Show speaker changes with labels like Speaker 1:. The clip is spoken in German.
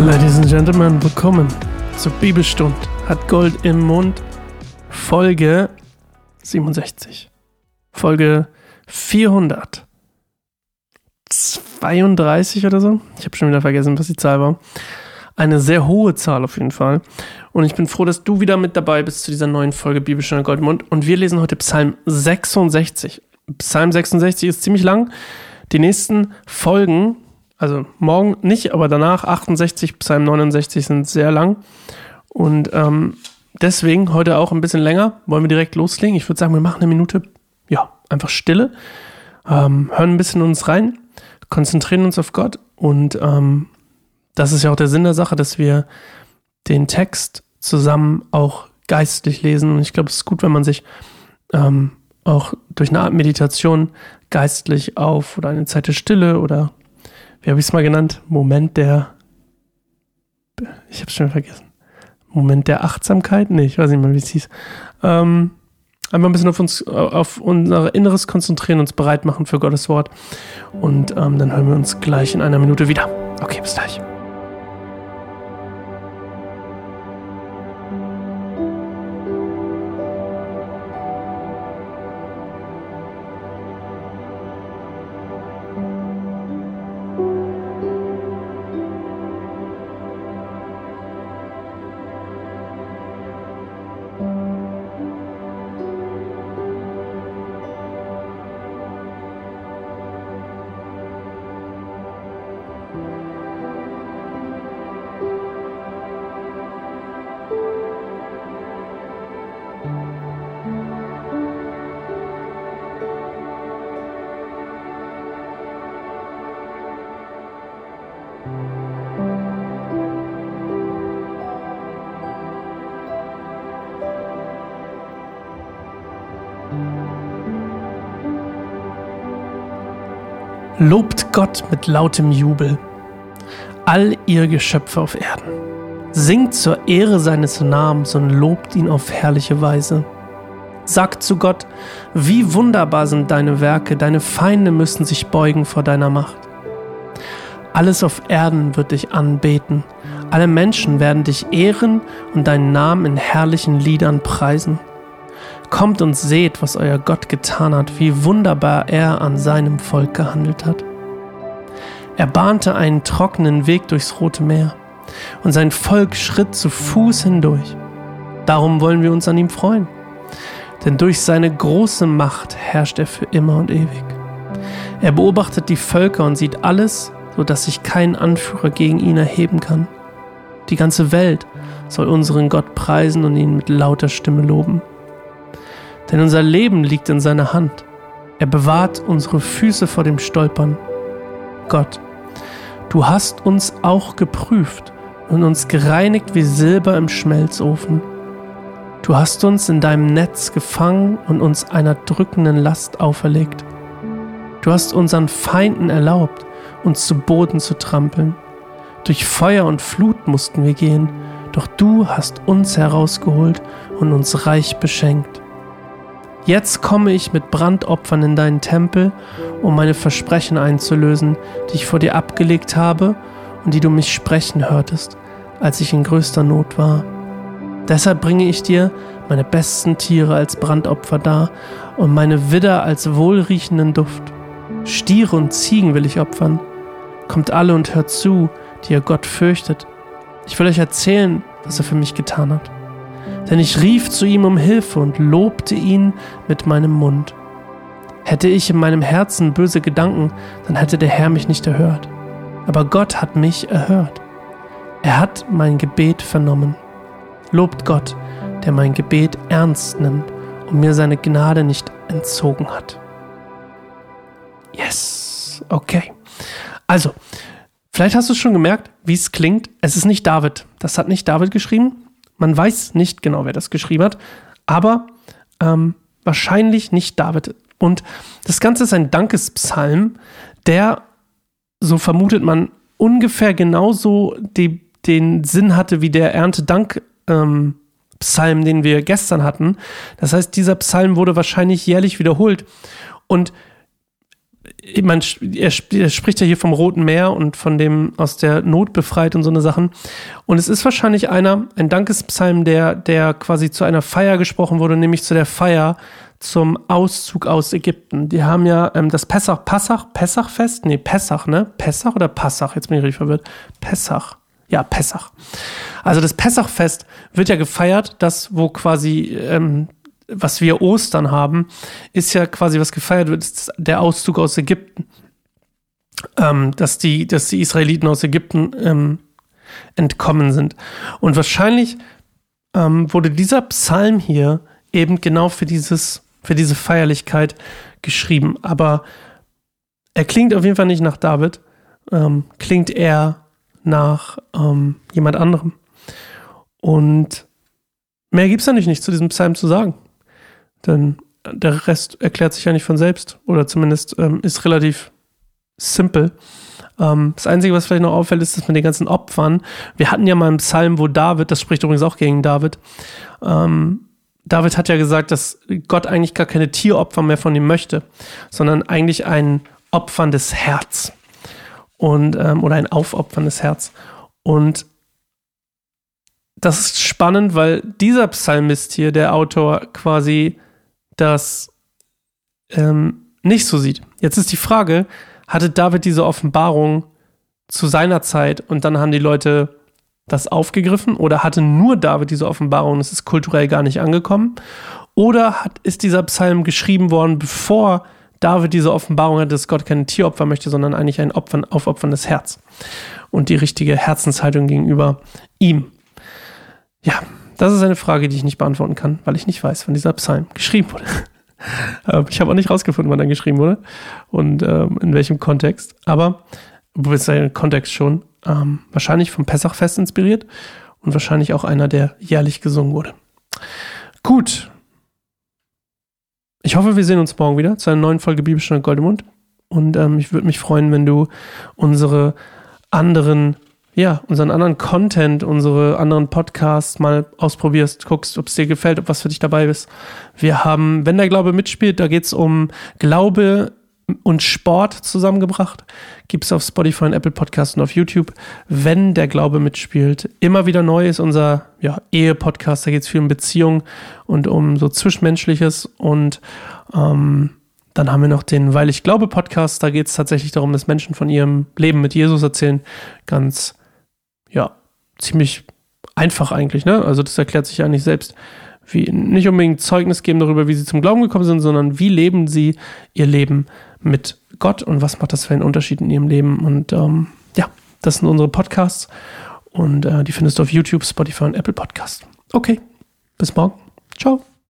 Speaker 1: Ladies and Gentlemen, willkommen zur Bibelstund. Hat Gold im Mund. Folge 67. Folge 432 oder so. Ich habe schon wieder vergessen, was die Zahl war. Eine sehr hohe Zahl auf jeden Fall. Und ich bin froh, dass du wieder mit dabei bist zu dieser neuen Folge Bibelstunde Gold im Mund. Und wir lesen heute Psalm 66. Psalm 66 ist ziemlich lang. Die nächsten Folgen also morgen nicht, aber danach 68, Psalm 69 sind sehr lang. Und ähm, deswegen heute auch ein bisschen länger. Wollen wir direkt loslegen? Ich würde sagen, wir machen eine Minute, ja, einfach Stille. Ähm, hören ein bisschen uns rein, konzentrieren uns auf Gott. Und ähm, das ist ja auch der Sinn der Sache, dass wir den Text zusammen auch geistlich lesen. Und ich glaube, es ist gut, wenn man sich ähm, auch durch eine Art Meditation geistlich auf oder eine Zeit der Stille oder wie habe ich es mal genannt? Moment der, ich habe es schon vergessen. Moment der Achtsamkeit? Nee, ich weiß nicht mal, wie es hieß. Ähm, einfach ein bisschen auf uns, auf unser Inneres konzentrieren, uns bereit machen für Gottes Wort. Und ähm, dann hören wir uns gleich in einer Minute wieder. Okay, bis gleich. Lobt Gott mit lautem Jubel, all ihr Geschöpfe auf Erden. Singt zur Ehre seines Namens und lobt ihn auf herrliche Weise. Sagt zu Gott, wie wunderbar sind deine Werke, deine Feinde müssen sich beugen vor deiner Macht. Alles auf Erden wird dich anbeten, alle Menschen werden dich ehren und deinen Namen in herrlichen Liedern preisen. Kommt und seht, was euer Gott getan hat, wie wunderbar er an seinem Volk gehandelt hat. Er bahnte einen trockenen Weg durchs Rote Meer und sein Volk schritt zu Fuß hindurch. Darum wollen wir uns an ihm freuen, denn durch seine große Macht herrscht er für immer und ewig. Er beobachtet die Völker und sieht alles, so dass sich kein Anführer gegen ihn erheben kann. Die ganze Welt soll unseren Gott preisen und ihn mit lauter Stimme loben. Denn unser Leben liegt in seiner Hand. Er bewahrt unsere Füße vor dem Stolpern. Gott, du hast uns auch geprüft und uns gereinigt wie Silber im Schmelzofen. Du hast uns in deinem Netz gefangen und uns einer drückenden Last auferlegt. Du hast unseren Feinden erlaubt, uns zu Boden zu trampeln. Durch Feuer und Flut mussten wir gehen, doch du hast uns herausgeholt und uns reich beschenkt. Jetzt komme ich mit Brandopfern in deinen Tempel, um meine Versprechen einzulösen, die ich vor dir abgelegt habe und die du mich sprechen hörtest, als ich in größter Not war. Deshalb bringe ich dir meine besten Tiere als Brandopfer dar und meine Widder als wohlriechenden Duft. Stiere und Ziegen will ich opfern. Kommt alle und hört zu, die ihr Gott fürchtet. Ich will euch erzählen, was er für mich getan hat. Denn ich rief zu ihm um Hilfe und lobte ihn mit meinem Mund. Hätte ich in meinem Herzen böse Gedanken, dann hätte der Herr mich nicht erhört. Aber Gott hat mich erhört. Er hat mein Gebet vernommen. Lobt Gott, der mein Gebet ernst nimmt und mir seine Gnade nicht entzogen hat. Yes, okay. Also, vielleicht hast du es schon gemerkt, wie es klingt. Es ist nicht David. Das hat nicht David geschrieben. Man weiß nicht genau, wer das geschrieben hat, aber ähm, wahrscheinlich nicht David. Und das Ganze ist ein Dankespsalm, der, so vermutet man, ungefähr genauso die, den Sinn hatte wie der Erntedank. Ähm, Psalm, den wir gestern hatten. Das heißt, dieser Psalm wurde wahrscheinlich jährlich wiederholt. Und meine, er, er, spricht ja hier vom Roten Meer und von dem aus der Not befreit und so eine Sachen. Und es ist wahrscheinlich einer, ein Dankespsalm, der, der quasi zu einer Feier gesprochen wurde, nämlich zu der Feier zum Auszug aus Ägypten. Die haben ja ähm, das Pessach, Passach, Pessachfest? Nee, Pessach, ne? Pessach oder Passach? Jetzt bin ich richtig verwirrt. Pessach. Ja, Pessach. Also das Pessachfest wird ja gefeiert, das, wo quasi ähm, was wir Ostern haben, ist ja quasi, was gefeiert wird, ist der Auszug aus Ägypten. Ähm, dass, die, dass die Israeliten aus Ägypten ähm, entkommen sind. Und wahrscheinlich ähm, wurde dieser Psalm hier eben genau für, dieses, für diese Feierlichkeit geschrieben. Aber er klingt auf jeden Fall nicht nach David, ähm, klingt eher nach ähm, jemand anderem. Und mehr gibt es eigentlich nicht zu diesem Psalm zu sagen. Denn der Rest erklärt sich ja nicht von selbst. Oder zumindest ähm, ist relativ simpel. Ähm, das Einzige, was vielleicht noch auffällt, ist, dass mit den ganzen Opfern, wir hatten ja mal einen Psalm, wo David, das spricht übrigens auch gegen David, ähm, David hat ja gesagt, dass Gott eigentlich gar keine Tieropfer mehr von ihm möchte, sondern eigentlich ein opferndes Herz. Und, ähm, oder ein aufopferndes Herz. Und das ist spannend, weil dieser Psalmist hier, der Autor, quasi das ähm, nicht so sieht. Jetzt ist die Frage, hatte David diese Offenbarung zu seiner Zeit und dann haben die Leute das aufgegriffen oder hatte nur David diese Offenbarung und es ist kulturell gar nicht angekommen? Oder hat, ist dieser Psalm geschrieben worden, bevor David diese Offenbarung hatte, dass Gott kein Tieropfer möchte, sondern eigentlich ein Opfern, aufopferndes Herz und die richtige Herzenshaltung gegenüber ihm? Ja, das ist eine Frage, die ich nicht beantworten kann, weil ich nicht weiß, wann dieser Psalm geschrieben wurde. Ähm, ich habe auch nicht rausgefunden, wann er geschrieben wurde und ähm, in welchem Kontext. Aber, beziehungsweise Kontext schon, ähm, wahrscheinlich vom Pessachfest inspiriert und wahrscheinlich auch einer, der jährlich gesungen wurde. Gut. Ich hoffe, wir sehen uns morgen wieder zu einer neuen Folge Bibelstunde Goldemund. Und ähm, ich würde mich freuen, wenn du unsere anderen ja, unseren anderen Content, unsere anderen Podcasts mal ausprobierst, guckst, ob es dir gefällt, ob was für dich dabei ist. Wir haben, wenn der Glaube mitspielt, da geht es um Glaube und Sport zusammengebracht. Gibt es auf Spotify und Apple Podcasts und auf YouTube. Wenn der Glaube mitspielt, immer wieder neu ist unser ja, Ehe-Podcast. Da geht es viel um Beziehung und um so Zwischenmenschliches. Und ähm, dann haben wir noch den Weil ich glaube Podcast. Da geht es tatsächlich darum, dass Menschen von ihrem Leben mit Jesus erzählen. Ganz ja, ziemlich einfach eigentlich, ne? Also das erklärt sich ja nicht selbst. Wie, nicht unbedingt Zeugnis geben darüber, wie sie zum Glauben gekommen sind, sondern wie leben sie ihr Leben mit Gott und was macht das für einen Unterschied in ihrem Leben. Und ähm, ja, das sind unsere Podcasts und äh, die findest du auf YouTube, Spotify und Apple Podcasts. Okay, bis morgen. Ciao.